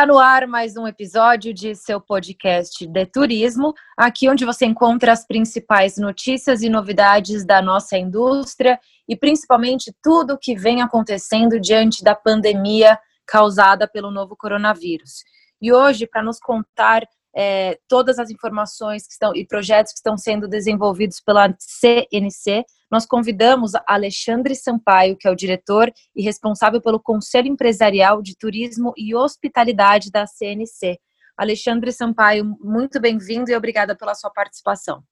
Está no ar mais um episódio de seu podcast de turismo, aqui onde você encontra as principais notícias e novidades da nossa indústria e principalmente tudo o que vem acontecendo diante da pandemia causada pelo novo coronavírus. E hoje, para nos contar é, todas as informações que estão e projetos que estão sendo desenvolvidos pela CNC, nós convidamos Alexandre Sampaio, que é o diretor e responsável pelo Conselho Empresarial de Turismo e Hospitalidade da CNC. Alexandre Sampaio, muito bem-vindo e obrigada pela sua participação.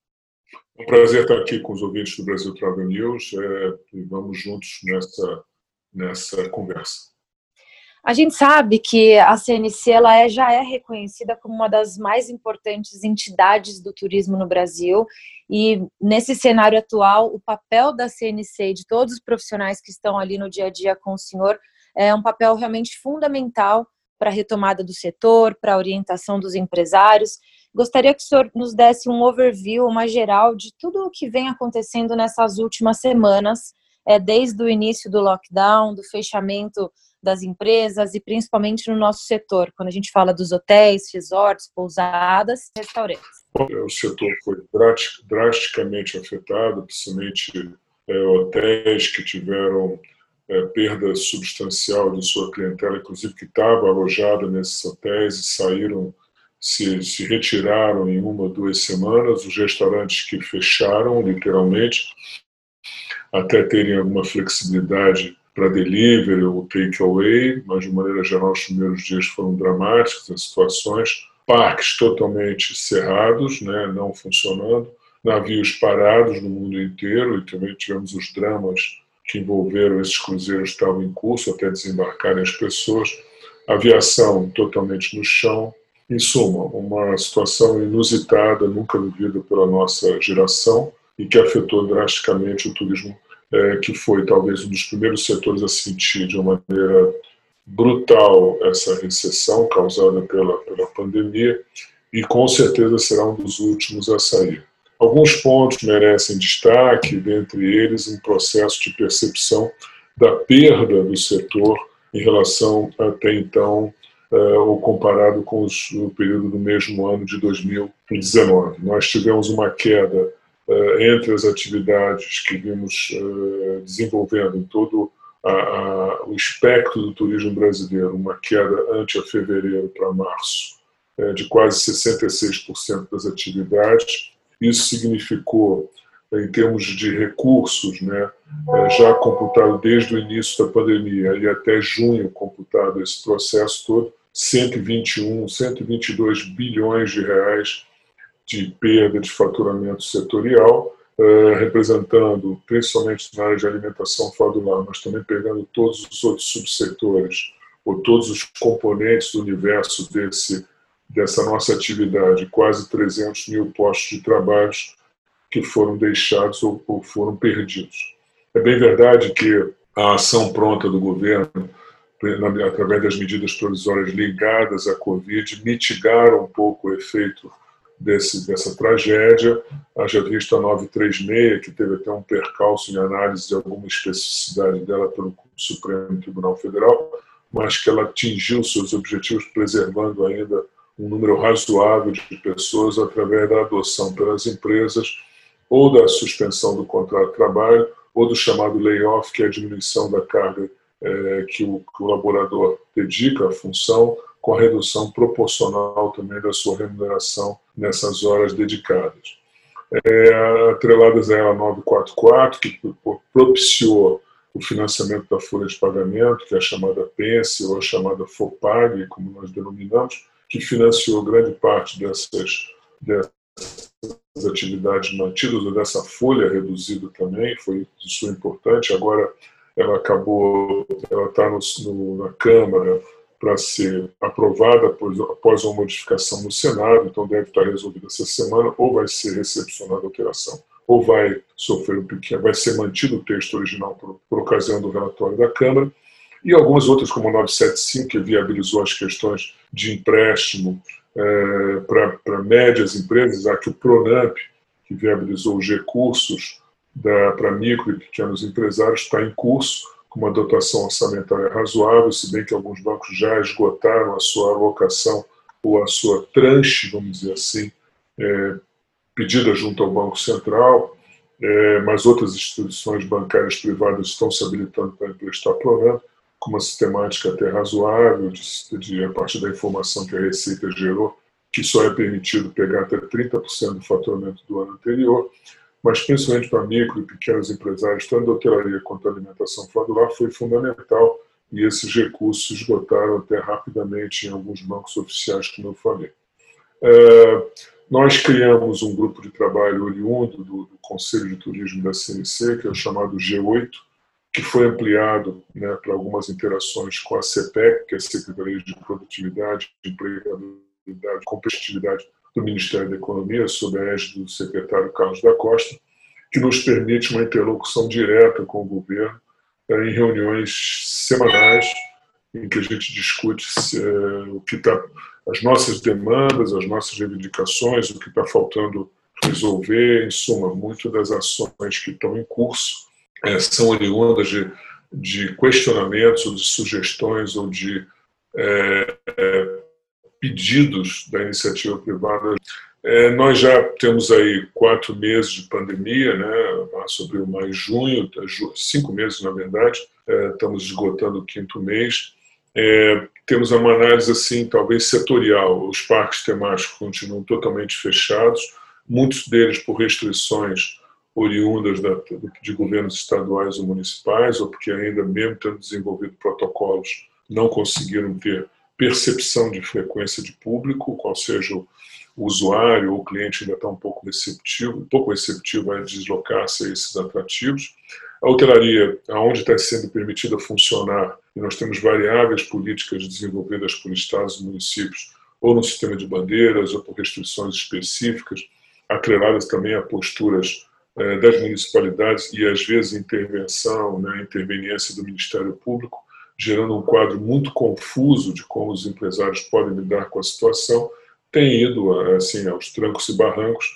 É um prazer estar aqui com os ouvintes do Brasil Travel News é, e vamos juntos nessa, nessa conversa. A gente sabe que a CNC ela é, já é reconhecida como uma das mais importantes entidades do turismo no Brasil e nesse cenário atual o papel da CNC e de todos os profissionais que estão ali no dia a dia com o senhor é um papel realmente fundamental para a retomada do setor, para a orientação dos empresários. Gostaria que o senhor nos desse um overview, uma geral de tudo o que vem acontecendo nessas últimas semanas, é, desde o início do lockdown, do fechamento das empresas e principalmente no nosso setor, quando a gente fala dos hotéis, resorts, pousadas, restaurantes. O setor foi drasticamente afetado, principalmente é, hotéis que tiveram é, perda substancial de sua clientela, inclusive que estava alojada nesses hotéis e saíram, se, se retiraram em uma ou duas semanas, os restaurantes que fecharam, literalmente, até terem alguma flexibilidade para delivery ou takeaway, mas de maneira geral os primeiros dias foram dramáticos as situações. Parques totalmente cerrados, né, não funcionando, navios parados no mundo inteiro e também tivemos os dramas que envolveram esses cruzeiros que estavam em curso até desembarcarem as pessoas. Aviação totalmente no chão. Em suma, uma situação inusitada, nunca vivida pela nossa geração e que afetou drasticamente o turismo é, que foi talvez um dos primeiros setores a sentir de uma maneira brutal essa recessão causada pela, pela pandemia e com certeza será um dos últimos a sair. Alguns pontos merecem destaque, dentre eles um processo de percepção da perda do setor em relação até então uh, ou comparado com o período do mesmo ano de 2019. Nós tivemos uma queda entre as atividades que vimos eh, desenvolvendo em todo a, a, o espectro do turismo brasileiro, uma queda ante a fevereiro para março eh, de quase 66% das atividades. Isso significou, em termos de recursos, né, já computado desde o início da pandemia e até junho computado esse processo todo, 121, 122 bilhões de reais de perda de faturamento setorial, eh, representando, principalmente na área de alimentação fora do lar, mas também pegando todos os outros subsetores, ou todos os componentes do universo desse, dessa nossa atividade, quase 300 mil postos de trabalho que foram deixados ou, ou foram perdidos. É bem verdade que a ação pronta do governo, através das medidas provisórias ligadas à Covid, mitigaram um pouco o efeito desse, dessa tragédia. Haja visto a 936, que teve até um percalço em análise de alguma especificidade dela pelo Supremo Tribunal Federal, mas que ela atingiu seus objetivos preservando ainda um número razoável de pessoas através da adoção pelas empresas ou da suspensão do contrato de trabalho ou do chamado layoff, que é a diminuição da carga é, que, o, que o laborador dedica à função, com a redução proporcional também da sua remuneração nessas horas dedicadas. É, atreladas a ela 944, que propiciou o financiamento da folha de pagamento, que é a chamada PENSE ou a chamada FOPAG, como nós denominamos, que financiou grande parte dessas, dessas atividades mantidas, ou dessa folha reduzida também, foi isso importante. Agora ela acabou, ela está na Câmara, para ser aprovada após, após uma modificação no Senado, então deve estar resolvida essa semana, ou vai ser recepcionada a alteração ou vai sofrer um pequeno, vai ser mantido o texto original por, por ocasião do relatório da Câmara, e algumas outras, como o 975, que viabilizou as questões de empréstimo é, para médias empresas, aqui o Pronamp, que viabilizou os recursos para micro e pequenos empresários, está em curso, com uma dotação orçamentária razoável, se bem que alguns bancos já esgotaram a sua alocação ou a sua tranche, vamos dizer assim, é, pedida junto ao Banco Central, é, mas outras instituições bancárias privadas estão se habilitando para emprestar Pronamp com uma sistemática até razoável, de, de, a partir da informação que a Receita gerou, que só é permitido pegar até 30% do faturamento do ano anterior, mas principalmente para micro e pequenos empresários, tanto da hotelaria quanto da alimentação fora do lar, foi fundamental e esses recursos esgotaram até rapidamente em alguns bancos oficiais, como eu falei. É, nós criamos um grupo de trabalho oriundo do, do Conselho de Turismo da CNC, que é o chamado G8, que foi ampliado né, para algumas interações com a CPEC, que é a Secretaria de Produtividade, Empregabilidade e Competitividade do Ministério da Economia, sob a égide do secretário Carlos da Costa, que nos permite uma interlocução direta com o governo é, em reuniões semanais, em que a gente discute é, o que está, as nossas demandas, as nossas reivindicações, o que está faltando resolver, em suma, muito das ações que estão em curso é, são oriundas de, de questionamentos ou de sugestões ou de é, pedidos da iniciativa privada. É, nós já temos aí quatro meses de pandemia, né, sobre o mais junho, tá, cinco meses na verdade, é, estamos esgotando o quinto mês. É, temos uma análise assim, talvez setorial. Os parques temáticos continuam totalmente fechados, muitos deles por restrições oriundas da, de governos estaduais ou municipais, ou porque ainda mesmo tendo desenvolvido protocolos, não conseguiram ter percepção de frequência de público, qual seja o usuário ou cliente ainda está um pouco receptivo, pouco receptivo a deslocar-se a esses atrativos. A hotelaria, aonde está sendo permitida funcionar, e nós temos variáveis políticas desenvolvidas por estados e municípios, ou no sistema de bandeiras, ou por restrições específicas, atreladas também a posturas eh, das municipalidades e, às vezes, intervenção, né, interveniência do Ministério Público, gerando um quadro muito confuso de como os empresários podem lidar com a situação, tem ido assim aos trancos e barrancos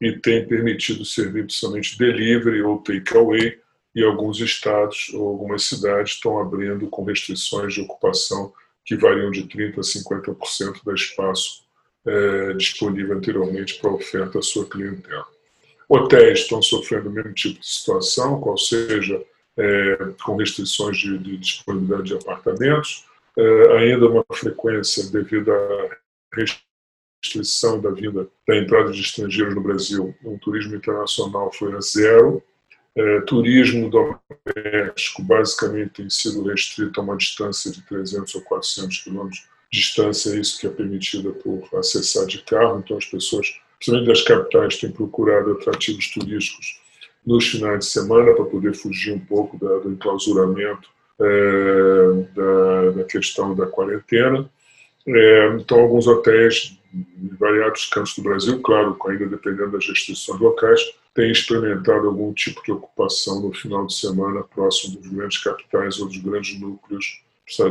e tem permitido servir somente delivery ou takeaway e alguns estados ou algumas cidades estão abrindo com restrições de ocupação que variam de 30% a 50% do espaço é, disponível anteriormente para oferta à sua clientela. Hotéis estão sofrendo o mesmo tipo de situação, qual seja é, com restrições de, de, disponibilidade de apartamentos, é, ainda uma frequência devido à restrição da vinda da entrada de estrangeiros no Brasil, o turismo internacional foi a zero. É, turismo doméstico basicamente tem sido restrito a uma distância de 300 ou 400 quilômetros distância, é isso que é permitida por acessar de carro, então as pessoas principalmente das capitais, têm procurado atrativos turísticos nos finais de semana para poder fugir um pouco da, do enclausuramento é, da, da, questão da quarentena. É, então, alguns hotéis em variados cantos do Brasil, claro, ainda dependendo das restrições locais, têm experimentado algum tipo de ocupação no final de semana próximo dos grandes capitais ou dos grandes núcleos,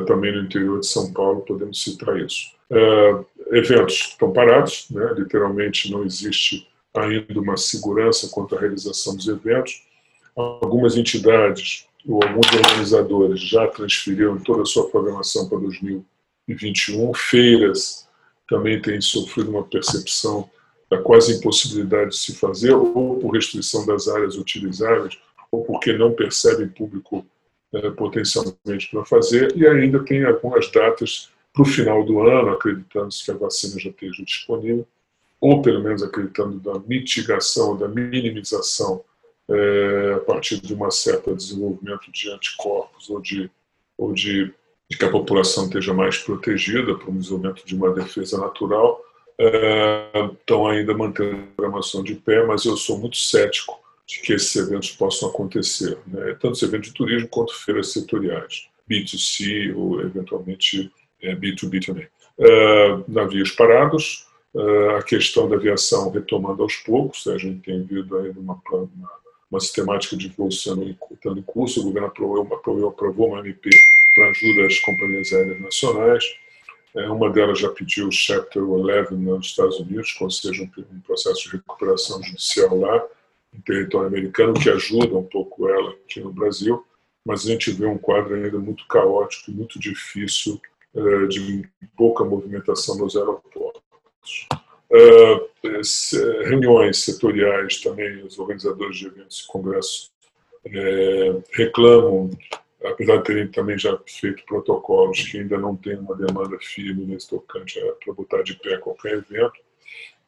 também no interior de São Paulo, podemos citar isso. Uh, eventos estão parados, né? literalmente não existe ainda uma segurança quanto à realização dos eventos. Algumas entidades ou alguns organizadores já transferiram toda a sua programação para 2021. Feiras também têm sofrido uma percepção da quase impossibilidade de se fazer, ou por restrição das áreas utilizáveis, ou porque não percebem público eh, potencialmente para fazer, e ainda tem algumas datas para o final do ano, acreditando-se que a vacina já esteja disponível, ou pelo menos acreditando da mitigação, da minimização é, a partir de um certo desenvolvimento de anticorpos ou de, ou de, de que a população esteja mais protegida para o desenvolvimento de uma defesa natural, é, estão ainda mantendo a programação de pé, mas eu sou muito cético de que esses eventos possam acontecer, né? tanto eventos de turismo quanto feiras setoriais, B2C ou eventualmente é, B2B também. Uh, navios parados, a questão da aviação retomando aos poucos, a gente tem vindo ainda uma, uma, uma sistemática de voo sendo em curso, o governo aprovou, aprovou, aprovou uma MP para ajuda às companhias aéreas nacionais, é, uma delas já pediu o Chapter 11 nos Estados Unidos, ou seja, um processo de recuperação judicial lá, em território americano, que ajuda um pouco ela aqui no Brasil, mas a gente vê um quadro ainda muito caótico muito difícil é, de pouca movimentação nos aeroportos. É, reuniões setoriais também, os organizadores de eventos e congressos reclamam apesar de terem também já feito protocolos que ainda não tem uma demanda firme nesse tocante para botar de pé qualquer evento,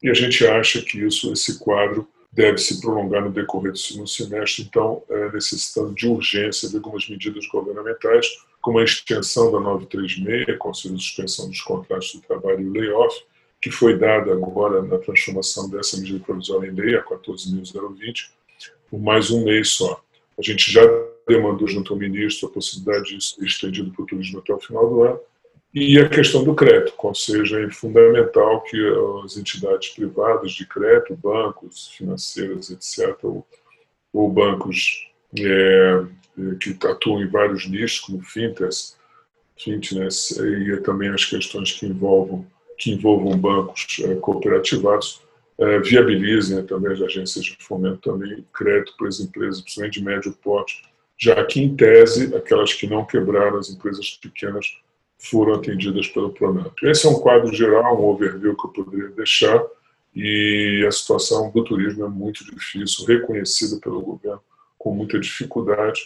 e a gente acha que isso, esse quadro deve se prolongar no decorrer do segundo semestre, então é, necessitando de urgência de algumas medidas governamentais, como a extensão da 936, Conselho de Suspensão dos Contratos de Trabalho e layoff, que foi dada agora na transformação dessa medida provisória em lei, a 14.020, por mais um mês só. A gente já demandou junto ao ministro a possibilidade de ser estendido para o turismo até o final do ano. E a questão do crédito, ou seja, é fundamental que as entidades privadas de crédito, bancos, financeiras, etc., ou, ou bancos é, que atuam em vários nichos, como fintechs, fitness, e também as questões que envolvam, que envolvam bancos é, cooperativados, é, viabilizem também as agências de fomento também crédito para as empresas, principalmente de médio porte, já que, em tese, aquelas que não quebraram, as empresas pequenas, foram atendidas pelo Pronamp. Esse é um quadro geral, um overview que eu poderia deixar, e a situação do turismo é muito difícil, reconhecida pelo governo com muita dificuldade,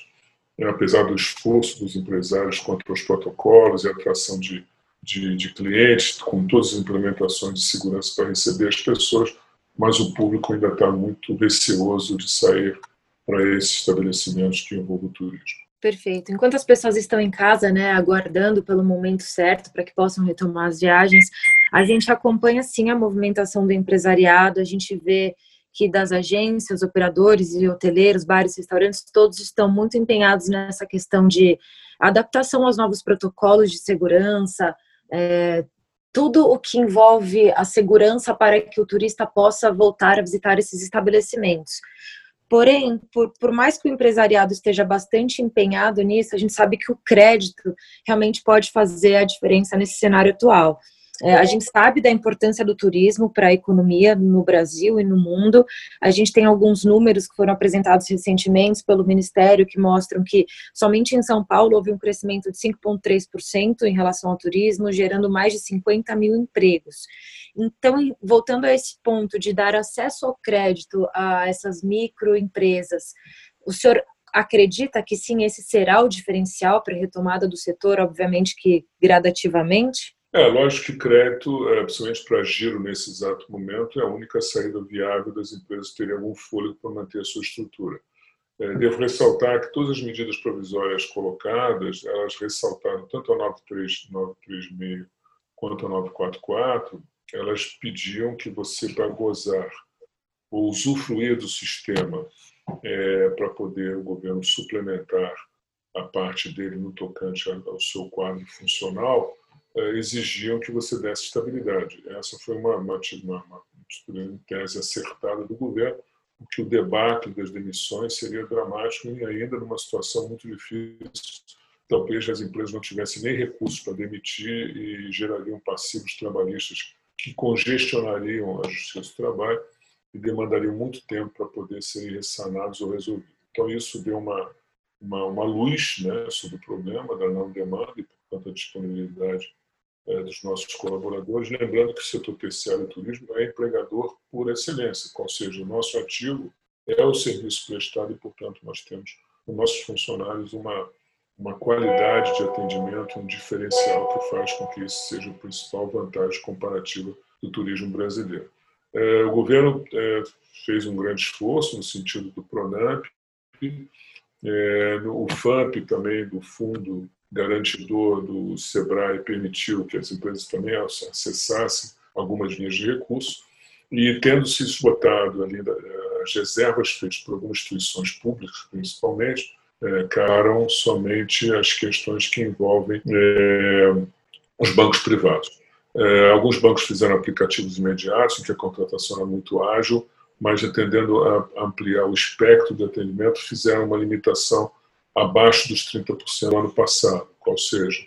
apesar do esforço dos empresários contra os protocolos e a atração de, de, de clientes, com todas as implementações de segurança para receber as pessoas, mas o público ainda está muito receoso de sair para esses estabelecimentos que envolvem o turismo. Perfeito. Enquanto as pessoas estão em casa, né, aguardando pelo momento certo para que possam retomar as viagens, a gente acompanha sim a movimentação do empresariado, a gente vê que das agências, operadores e hoteleiros, bares, restaurantes, todos estão muito empenhados nessa questão de adaptação aos novos protocolos de segurança, é, tudo o que envolve a segurança para que o turista possa voltar a visitar esses estabelecimentos. Porém, por, por mais que o empresariado esteja bastante empenhado nisso, a gente sabe que o crédito realmente pode fazer a diferença nesse cenário atual. É, a gente sabe da importância do turismo para a economia no Brasil e no mundo. A gente tem alguns números que foram apresentados recentemente pelo Ministério que mostram que somente em São Paulo houve um crescimento de 5,3% em relação ao turismo, gerando mais de 50 mil empregos. Então, voltando a esse ponto de dar acesso ao crédito a essas microempresas, o senhor acredita que sim, esse será o diferencial para a retomada do setor, obviamente que gradativamente? É, lógico que crédito, é, principalmente para giro nesse exato momento, é a única saída viável das empresas terem algum fôlego para manter a sua estrutura. É, devo ressaltar que todas as medidas provisórias colocadas, elas ressaltaram tanto a 936 quanto a 944, elas pediam que você, para gozar ou usufruir do sistema, é, para poder o governo suplementar a parte dele no tocante ao seu quadro funcional, exigiam que você desse estabilidade. Essa foi uma, uma, uma, uma tese acertada do governo, porque o debate das demissões seria dramático e ainda numa situação muito difícil. Talvez as empresas não tivessem nem recursos para demitir e gerariam passivos trabalhistas que congestionariam a justiça do trabalho e demandariam muito tempo para poder serem ressanados ou resolvidos. Então, isso deu uma, uma, uma luz né, sobre o problema da não demanda e, portanto, a disponibilidade dos nossos colaboradores, lembrando que o setor terciário e turismo é empregador por excelência, ou seja, o nosso ativo é o serviço prestado e, portanto, nós temos nos nossos funcionários uma, uma qualidade de atendimento, um diferencial que faz com que isso seja a principal vantagem comparativa do turismo brasileiro. É, o governo é, fez um grande esforço no sentido do Pronamp, o FAMP também, do Fundo garantidor do SEBRAE permitiu que as empresas também acessassem algumas linhas de recurso e tendo se esgotado ali as reservas feitas por algumas instituições públicas, principalmente, é, caram somente as questões que envolvem é, os bancos privados. É, alguns bancos fizeram aplicativos imediatos, em que a contratação era muito ágil, mas atendendo a ampliar o espectro de atendimento, fizeram uma limitação abaixo dos 30% no ano passado, ou seja,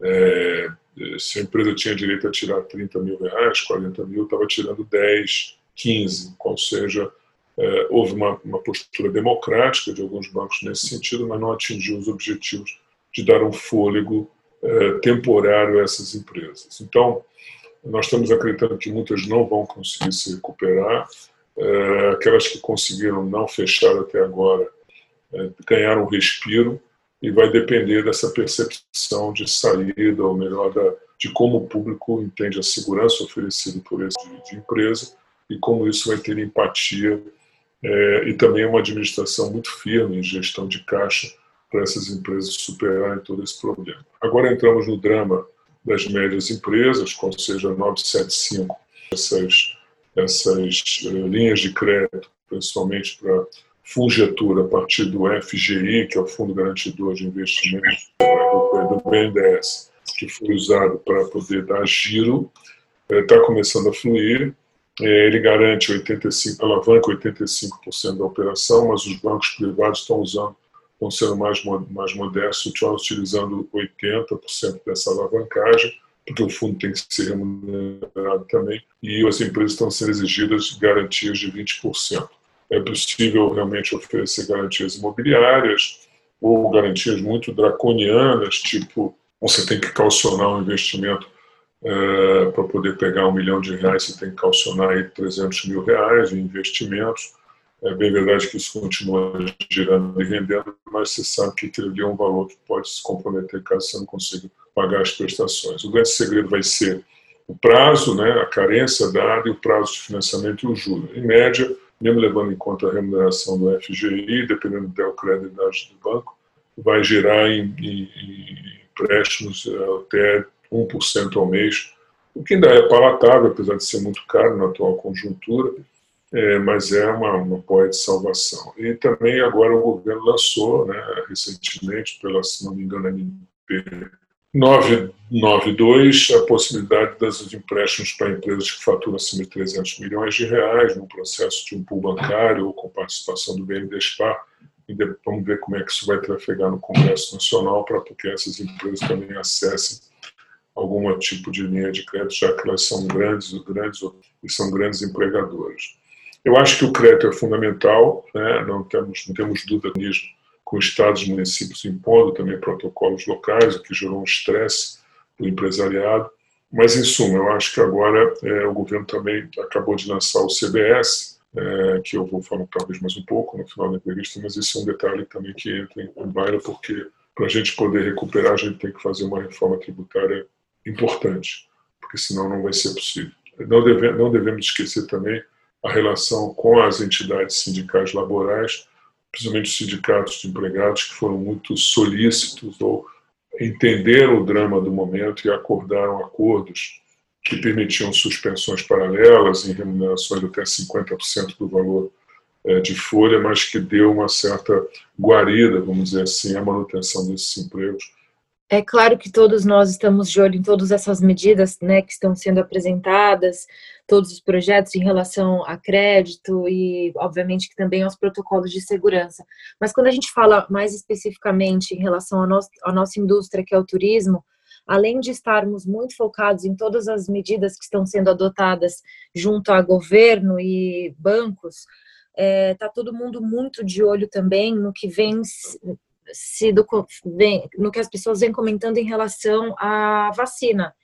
é, se a empresa tinha direito a tirar 30 mil reais, 40 mil, estava tirando 10, 15, ou seja, é, houve uma, uma, postura democrática de alguns bancos nesse sentido, mas não atingiu os objetivos de dar um fôlego é, temporário a essas empresas. Então, nós estamos acreditando que muitas não vão conseguir se recuperar, é, aquelas que conseguiram não fechar até agora é, ganharam um respiro e vai depender dessa percepção de saída, ou melhor, da, de como o público entende a segurança oferecida por esse de, de empresa e como isso vai ter empatia é, e também uma administração muito firme em gestão de caixa para essas empresas superarem todo esse problema. Agora entramos no drama das médias empresas, ou seja, 975, essas essas eh, linhas de crédito, principalmente para Fungetura, a partir do FGI, que é o Fundo Garantidor de Investimentos do, BNDES, que foi usado para poder dar giro, está eh, começando a fluir. Eh, ele garante 85, alavanca 85% da operação, mas os bancos privados estão usando, estão sendo mais, mais modestos, utilizando 80% dessa alavancagem porque o fundo tem que ser remunerado também, e as empresas estão sendo exigidas garantias de 20%. É possível realmente oferecer garantias imobiliárias ou garantias muito draconianas, tipo você tem que calcionar um investimento é, para poder pegar um milhão de reais, você tem que calcionar aí 300 mil reais em investimentos. É bem verdade que isso continua girando e rendendo, mas você sabe que ali é um valor que pode se comprometer caso você não consiga pagar as prestações. O grande segredo vai ser o prazo, né, a carência dada e o prazo de financiamento e o juro. Em média, mesmo levando em conta a remuneração do FGI, dependendo da credibilidade do banco, vai gerar em, em, em empréstimos eh, até 1% ao mês, o que ainda é palatável, apesar de ser muito caro na atual conjuntura, é, mas é uma, uma poia de salvação. E também agora o governo lançou, né, recentemente, pela, se não me engano, a MP 992, a possibilidade dos empréstimos para empresas que faturam acima de 300 milhões de reais, no processo de um pool bancário ou com participação do BNDESPAR. Vamos ver como é que isso vai trafegar no Congresso Nacional para que essas empresas também acessem algum tipo de linha de crédito, já que elas são grandes, grandes e são grandes empregadoras. Eu acho que o crédito é fundamental, né? não, temos, não temos dúvida nisso com estados municípios impondo também protocolos locais, o que gerou um estresse do empresariado. Mas, em suma, eu acho que agora é, o governo também acabou de lançar o CBS, é, que eu vou falar talvez mais um pouco no final da entrevista, mas esse é um detalhe também que entra em baila, porque para a gente poder recuperar, a gente tem que fazer uma reforma tributária importante, porque senão não vai ser possível. Não, deve, não devemos esquecer também a relação com as entidades sindicais laborais, principalmente os sindicatos de empregados, que foram muito solícitos ou entenderam o drama do momento e acordaram acordos que permitiam suspensões paralelas em remunerações até 50% do valor é, de folha, mas que deu uma certa guarida, vamos dizer assim, à manutenção desses empregos é claro que todos nós estamos de olho em todas essas medidas né, que estão sendo apresentadas, todos os projetos em relação a crédito e, obviamente, que também aos protocolos de segurança. Mas quando a gente fala mais especificamente em relação à, nossa à nossa indústria, que é o turismo, além de estarmos muito focados em todas as medidas que estão sendo adotadas junto a governo e bancos, está é, tá todo mundo muito de olho também no que vem sido no que as pessoas vêm comentando em relação à vacina.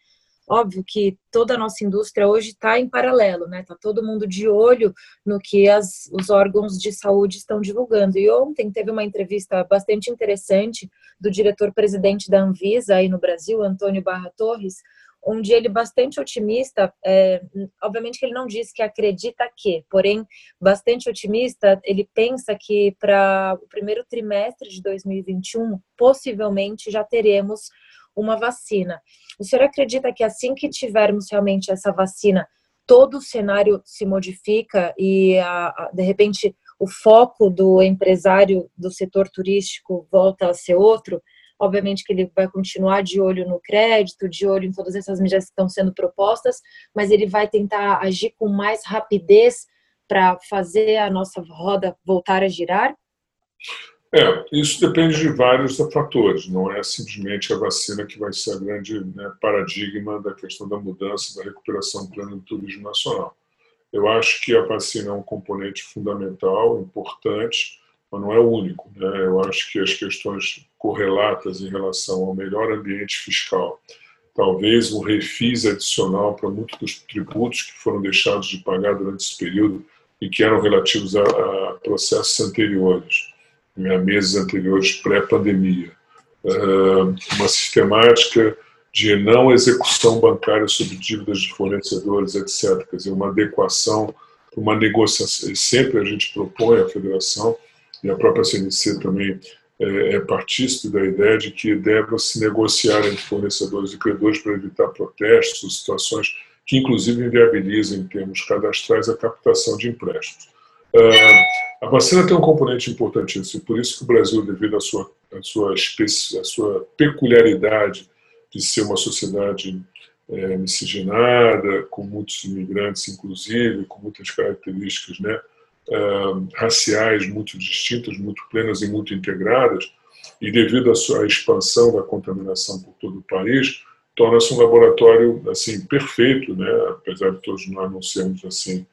Óbvio que toda a nossa indústria hoje está em paralelo, né? Está todo mundo de olho no que as, os órgãos de saúde estão divulgando. E ontem teve uma entrevista bastante interessante do diretor-presidente da Anvisa aí no Brasil, Antônio Barra Torres, onde ele bastante otimista, é, obviamente que ele não diz que acredita que, porém bastante otimista, ele pensa que para o primeiro trimestre de 2021 possivelmente já teremos uma vacina. O senhor acredita que assim que tivermos realmente essa vacina, todo o cenário se modifica e a, a, de repente o foco do empresário do setor turístico volta a ser outro? Obviamente que ele vai continuar de olho no crédito, de olho em todas essas medidas que estão sendo propostas, mas ele vai tentar agir com mais rapidez para fazer a nossa roda voltar a girar? É, isso depende de vários fatores, não é simplesmente a vacina que vai ser a grande né, paradigma da questão da mudança, da recuperação plena do turismo nacional. Eu acho que a vacina é um componente fundamental, importante, mas não é o único. Né? Eu acho que as questões correlatas em relação ao melhor ambiente fiscal, talvez um refis adicional para muitos dos tributos que foram deixados de pagar durante esse período e que eram relativos a, a processos anteriores a meses anteriores pré-pandemia. Uma sistemática de não execução bancária sobre dívidas de fornecedores, etc. Quer dizer, uma adequação, uma negociação. Sempre a gente propõe à federação, e a própria CNC também é, é partícipe da ideia de que deve se negociar entre fornecedores e credores para evitar protestos, situações que inclusive inviabilizam em termos cadastrais a captação de empréstimos. A vacina tem um componente importantíssimo, por isso que o Brasil, devido à sua, à sua, à sua peculiaridade de ser uma sociedade é, miscigenada, com muitos imigrantes, inclusive, com muitas características né, uh, raciais muito distintas, muito plenas e muito integradas, e devido à sua expansão da contaminação por todo o país, torna-se um laboratório assim perfeito, né, apesar de todos nós não sermos assim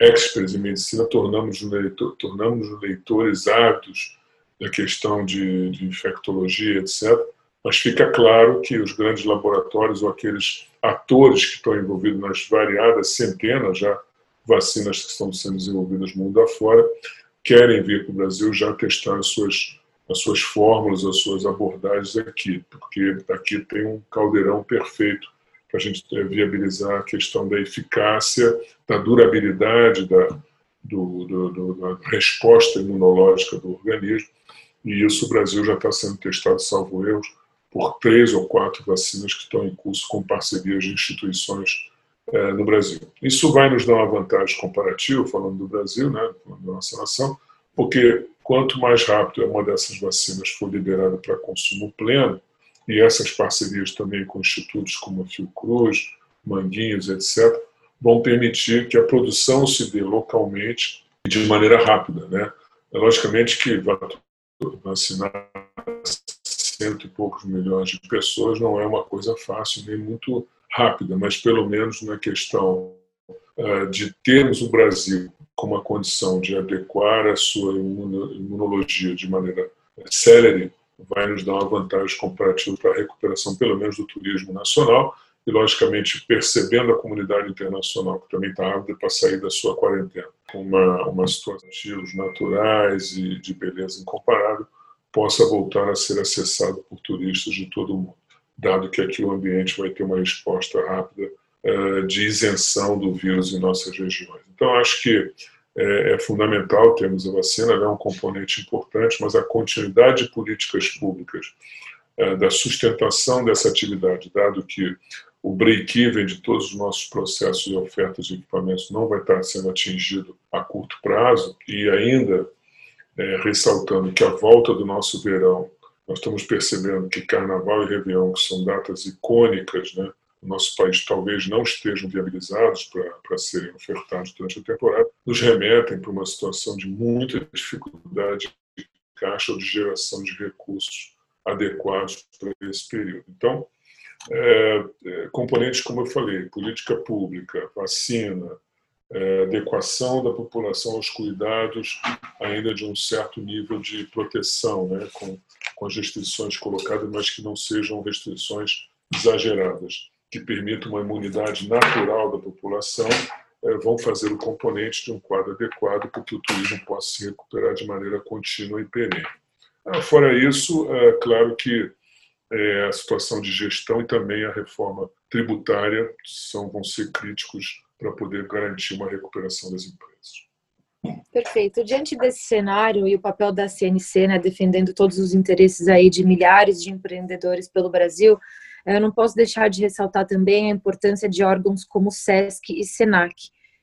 experts em medicina, tornamos leitor, tornamos leitores ávidos da questão de, de infectologia, etc. Mas fica claro que os grandes laboratórios ou aqueles atores que estão envolvidos nas variadas centenas já vacinas que estão sendo desenvolvidas mundo afora, querem vir para o Brasil já testar as suas, as suas fórmulas, as suas abordagens aqui, porque aqui tem um caldeirão perfeito para a gente viabilizar a questão da eficácia, da durabilidade da, do, do, do, da resposta imunológica do organismo. E isso o Brasil já está sendo testado, salvo erros, por três ou quatro vacinas que estão em curso com parcerias de instituições é, no Brasil. Isso vai nos dar uma vantagem comparativa, falando do Brasil, né, da nossa nação, porque quanto mais rápido uma dessas vacinas for liberada para consumo pleno, e essas parcerias também com institutos como a Fiocruz, Manguinhos, etc., vão permitir que a produção se dê localmente e de maneira rápida. Né? É logicamente que vacinar cento e poucos milhões de pessoas não é uma coisa fácil nem muito rápida, mas pelo menos na questão uh, de termos o Brasil com uma condição de adequar a sua imunologia de maneira célere vai nos dar uma vantagem comparativa para a recuperação, pelo menos, do turismo nacional. E, logicamente, percebendo a comunidade internacional, que também está ávida para sair da sua quarentena, com uma, uma situação de estilos naturais e de beleza incomparável, possa voltar a ser acessado por turistas de todo o mundo, dado que aqui o ambiente vai ter uma resposta rápida uh, de isenção do vírus em nossas regiões. Então, acho que é, é fundamental termos a vacina, ela é um componente importante, mas a continuidade de políticas públicas é, da sustentação dessa atividade, dado que o break-even de todos os nossos processos e ofertas de equipamentos não vai estar sendo atingido a curto prazo, e ainda é, ressaltando que a volta do nosso verão, nós estamos percebendo que Carnaval e Réveillon, que são datas icônicas, né, no nosso país talvez não estejam viabilizados para serem ofertados durante a temporada, nos remetem para uma situação de muita dificuldade de caixa ou de geração de recursos adequados para esse período. Então, é, é, componentes, como eu falei, política pública, vacina, adequação da população aos cuidados ainda de um certo nível de proteção, né, com, com as restrições colocadas, mas que não sejam restrições exageradas que permita uma imunidade natural da população, é, vão fazer o componente de um quadro adequado para que o turismo possa se recuperar de maneira contínua e perene. Ah, fora isso, é claro que é, a situação de gestão e também a reforma tributária são, vão ser críticos para poder garantir uma recuperação das empresas. Perfeito. Diante desse cenário e o papel da CNC, né, defendendo todos os interesses aí de milhares de empreendedores pelo Brasil, eu não posso deixar de ressaltar também a importância de órgãos como SESC e SENAC.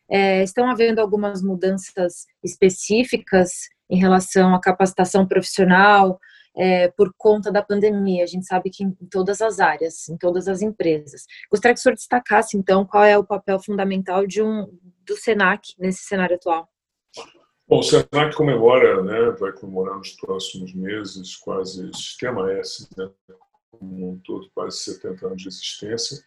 É, estão havendo algumas mudanças específicas em relação à capacitação profissional é, por conta da pandemia. A gente sabe que em todas as áreas, em todas as empresas. Gostaria que o senhor destacasse, então, qual é o papel fundamental de um, do SENAC nesse cenário atual. Bom, o SENAC comemora, né, vai comemorar nos próximos meses quase o Sistema S, né, como um todo, quase 70 anos de existência.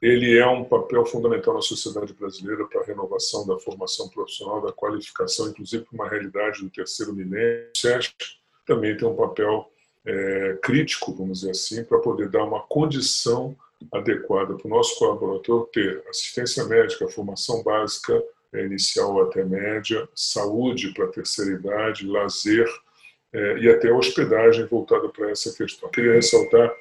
Ele é um papel fundamental na sociedade brasileira para a renovação da formação profissional, da qualificação, inclusive para uma realidade do terceiro milênio. O SESC também tem um papel é, crítico, vamos dizer assim, para poder dar uma condição adequada para o nosso colaborador ter assistência médica, formação básica é, inicial até média, saúde para a terceira idade, lazer é, e até hospedagem voltada para essa questão. Queria ressaltar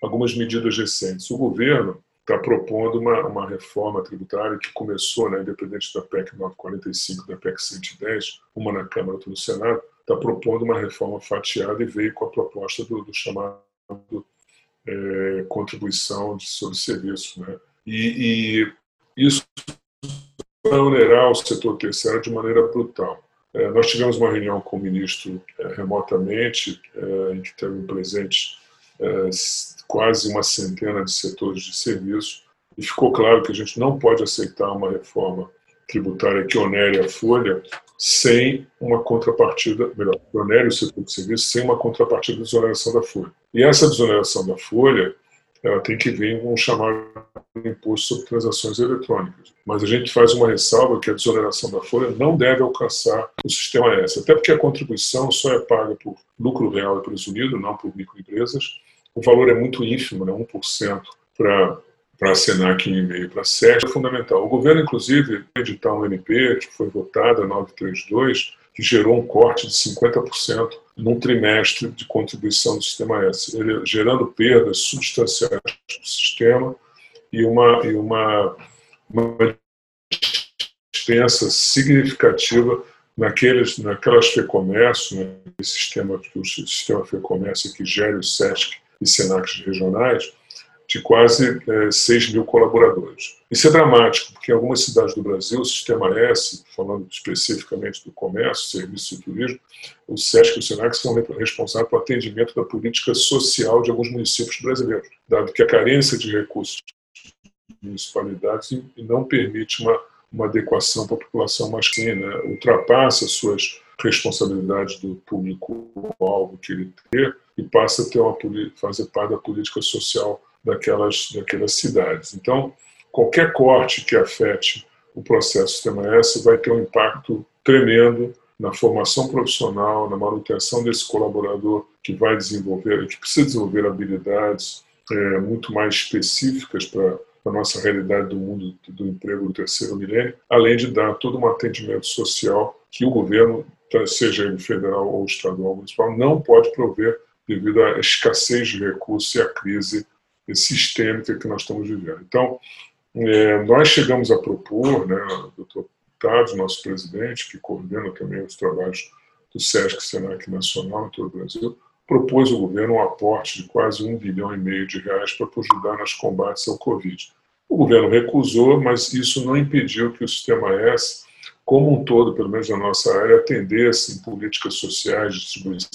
algumas medidas recentes. O governo está propondo uma, uma reforma tributária que começou, né, independente da PEC 945 da PEC 110, uma na Câmara, outra no Senado, está propondo uma reforma fatiada e veio com a proposta do, do chamado é, contribuição de, sobre serviço. Né? E, e isso vai onerar o setor terciário de maneira brutal. É, nós tivemos uma reunião com o ministro é, remotamente, é, em que teve presente é, quase uma centena de setores de serviço, e ficou claro que a gente não pode aceitar uma reforma tributária que onere a folha sem uma contrapartida, melhor, que onere o setor de serviço sem uma contrapartida de desoneração da folha. E essa desoneração da folha ela tem que vir com um chamado imposto sobre transações eletrônicas. Mas a gente faz uma ressalva que a desoneração da folha não deve alcançar o sistema S, até porque a contribuição só é paga por lucro real e presumido, não por microempresas. O valor é muito ínfimo, né, 1% para para a Senac em e-mail para a SES é fundamental. O governo, inclusive, editar um MP que foi votada, 932, que gerou um corte de 50% num trimestre de contribuição do sistema S, gerando perdas substanciais do sistema e uma, e uma, uma dispensa significativa naqueles, naquelas FEComércio, né, sistema, o sistema FEComércio que gere o SESC e SENACs regionais, de quase é, 6 mil colaboradores. Isso é dramático, porque em algumas cidades do Brasil, o Sistema S, falando especificamente do comércio, serviço e turismo, o SESC e o SENAC são responsáveis pelo atendimento da política social de alguns municípios brasileiros, dado que a carência de recursos municipalidades e não permite uma, uma adequação para a população masculina, né? ultrapassa suas responsabilidades do público-alvo que ele tem e passa a ter uma, fazer parte da política social daquelas, daquelas cidades. Então, qualquer corte que afete o processo Sistema S vai ter um impacto tremendo na formação profissional, na manutenção desse colaborador que vai desenvolver, que precisa desenvolver habilidades é, muito mais específicas para a nossa realidade do mundo do emprego do terceiro milênio, além de dar todo um atendimento social que o governo, seja ele federal ou estadual ou municipal, não pode prover devido à escassez de recursos e à crise sistêmica que nós estamos vivendo. Então, é, nós chegamos a propor, né, o doutor Tados, nosso presidente, que coordena também os trabalhos do SESC Senac Nacional em todo o Brasil, propôs ao governo um aporte de quase um bilhão e meio de reais para ajudar nos combates ao Covid. O governo recusou, mas isso não impediu que o Sistema S, como um todo, pelo menos na nossa área, atendesse em políticas sociais, distribuição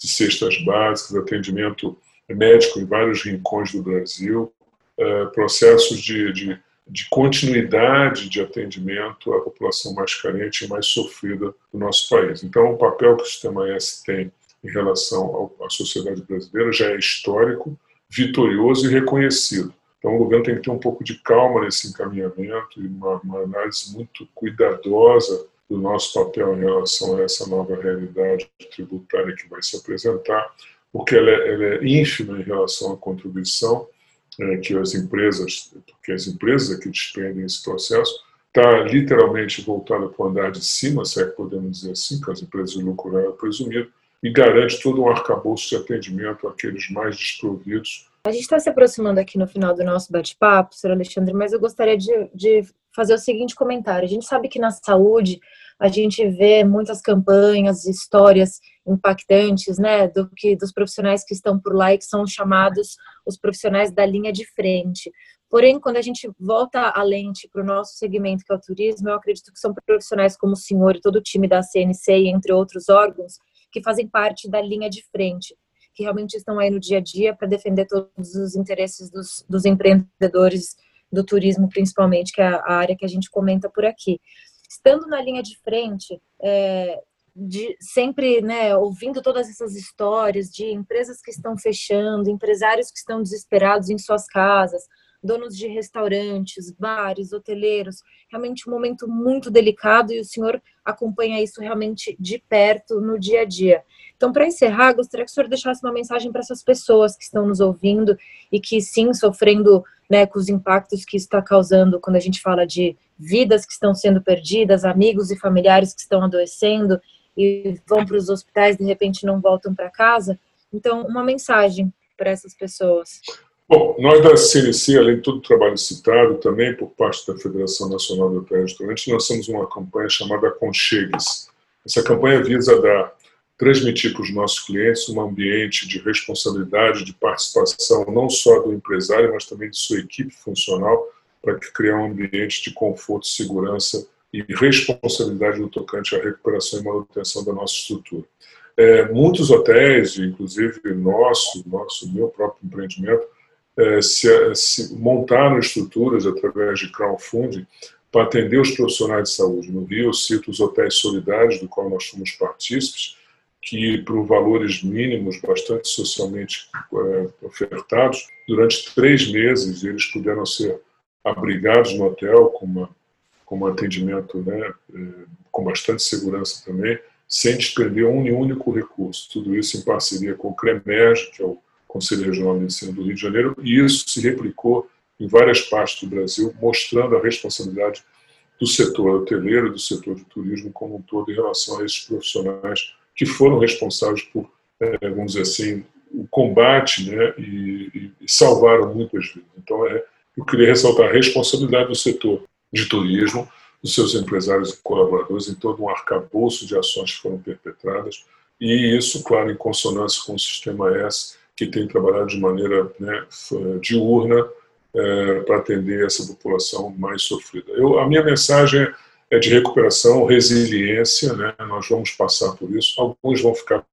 de cestas básicas, atendimento médico em vários rincões do Brasil, é, processos de, de, de, continuidade de atendimento à população mais carente e mais sofrida do nosso país. Então, o papel que o Sistema S tem em relação à sociedade brasileira já é histórico, vitorioso e reconhecido. Então, o governo tem que ter um pouco de calma nesse encaminhamento e uma, uma análise muito cuidadosa do nosso papel em relação a essa nova realidade tributária que vai se apresentar porque ela é, ela é ínfima em relação à contribuição é, que as empresas, porque as empresas que despendem esse processo, está literalmente voltada para o andar de cima, se é que podemos dizer assim, que as empresas de lucro real presumido, e garante todo um arcabouço de atendimento àqueles mais desprovidos. A gente está se aproximando aqui no final do nosso bate-papo, Sr. Alexandre, mas eu gostaria de, de fazer o seguinte comentário. A gente sabe que na saúde a gente vê muitas campanhas, histórias impactantes, né, do que dos profissionais que estão por lá e que são chamados os profissionais da linha de frente. Porém, quando a gente volta a lente para o nosso segmento, que é o turismo, eu acredito que são profissionais como o senhor e todo o time da CNC, entre outros órgãos, que fazem parte da linha de frente, que realmente estão aí no dia a dia para defender todos os interesses dos, dos empreendedores do turismo, principalmente, que é a área que a gente comenta por aqui. Estando na linha de frente, é, de, sempre né, ouvindo todas essas histórias de empresas que estão fechando, empresários que estão desesperados em suas casas, donos de restaurantes, bares, hoteleiros, realmente um momento muito delicado e o senhor acompanha isso realmente de perto no dia a dia. Então, para encerrar, gostaria que o senhor deixasse uma mensagem para essas pessoas que estão nos ouvindo e que, sim, sofrendo né, com os impactos que está causando quando a gente fala de vidas que estão sendo perdidas, amigos e familiares que estão adoecendo e vão para os hospitais de repente não voltam para casa. Então, uma mensagem para essas pessoas. Bom, nós da CNC, além de todo o trabalho citado, também por parte da Federação Nacional do Hotel e lançamos uma campanha chamada Conchegues. Essa campanha visa dar, transmitir para os nossos clientes um ambiente de responsabilidade, de participação, não só do empresário, mas também de sua equipe funcional, para criar um ambiente de conforto, segurança e responsabilidade no tocante à recuperação e manutenção da nossa estrutura. É, muitos hotéis, inclusive nosso, nosso meu próprio empreendimento, é, se, se montaram estruturas através de crowdfunding para atender os profissionais de saúde. No Rio, eu cito os hotéis solidários, do qual nós fomos partícipes, que, por valores mínimos, bastante socialmente é, ofertados, durante três meses eles puderam ser abrigados no hotel com, uma, com um atendimento né, é, com bastante segurança também, sem despender um único recurso. Tudo isso em parceria com o CREMERG, que é o Conselho Regional de Medicina do Rio de Janeiro, e isso se replicou em várias partes do Brasil, mostrando a responsabilidade do setor hoteleiro, do setor de turismo como um todo em relação a esses profissionais que foram responsáveis por, é, vamos dizer assim, o combate né, e, e salvaram muitas vidas. Então, é, eu queria ressaltar a responsabilidade do setor de turismo, dos seus empresários e colaboradores em todo um arcabouço de ações que foram perpetradas, e isso, claro, em consonância com o Sistema S, que tem trabalhado de maneira né, diurna é, para atender essa população mais sofrida. Eu, a minha mensagem é de recuperação, resiliência, né, nós vamos passar por isso, alguns vão ficar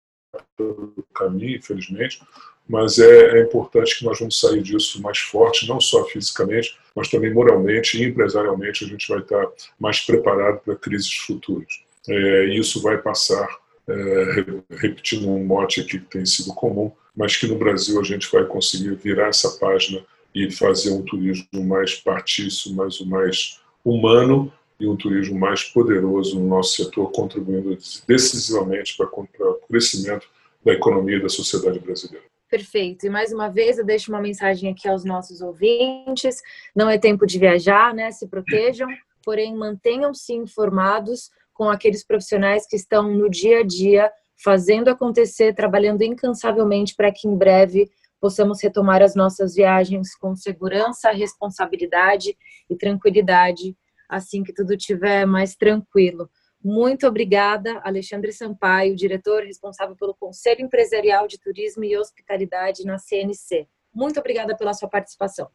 pelo caminho, infelizmente, mas é, é, importante que nós vamos sair disso mais forte, não só fisicamente, mas também moralmente e empresarialmente a gente vai estar mais preparado para crises futuras. É, isso vai passar, é, repetindo um mote aqui que tem sido comum, mas que no Brasil a gente vai conseguir virar essa página e fazer um turismo mais partício, o mais humano e um turismo mais poderoso no nosso setor, contribuindo decisivamente para, para o crescimento da economia e da sociedade brasileira. Perfeito. E mais uma vez eu deixo uma mensagem aqui aos nossos ouvintes. Não é tempo de viajar, né? Se protejam, porém mantenham-se informados com aqueles profissionais que estão no dia a dia fazendo acontecer, trabalhando incansavelmente para que em breve possamos retomar as nossas viagens com segurança, responsabilidade e tranquilidade, assim que tudo estiver mais tranquilo. Muito obrigada, Alexandre Sampaio, diretor responsável pelo Conselho Empresarial de Turismo e Hospitalidade na CNC. Muito obrigada pela sua participação.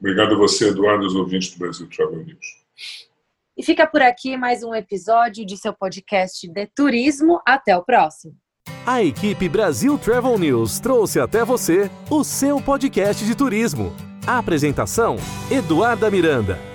Obrigado a você, Eduardo, os ouvintes do Brasil Travel News. E fica por aqui mais um episódio de seu podcast de turismo. Até o próximo. A equipe Brasil Travel News trouxe até você o seu podcast de turismo. A apresentação: Eduarda Miranda.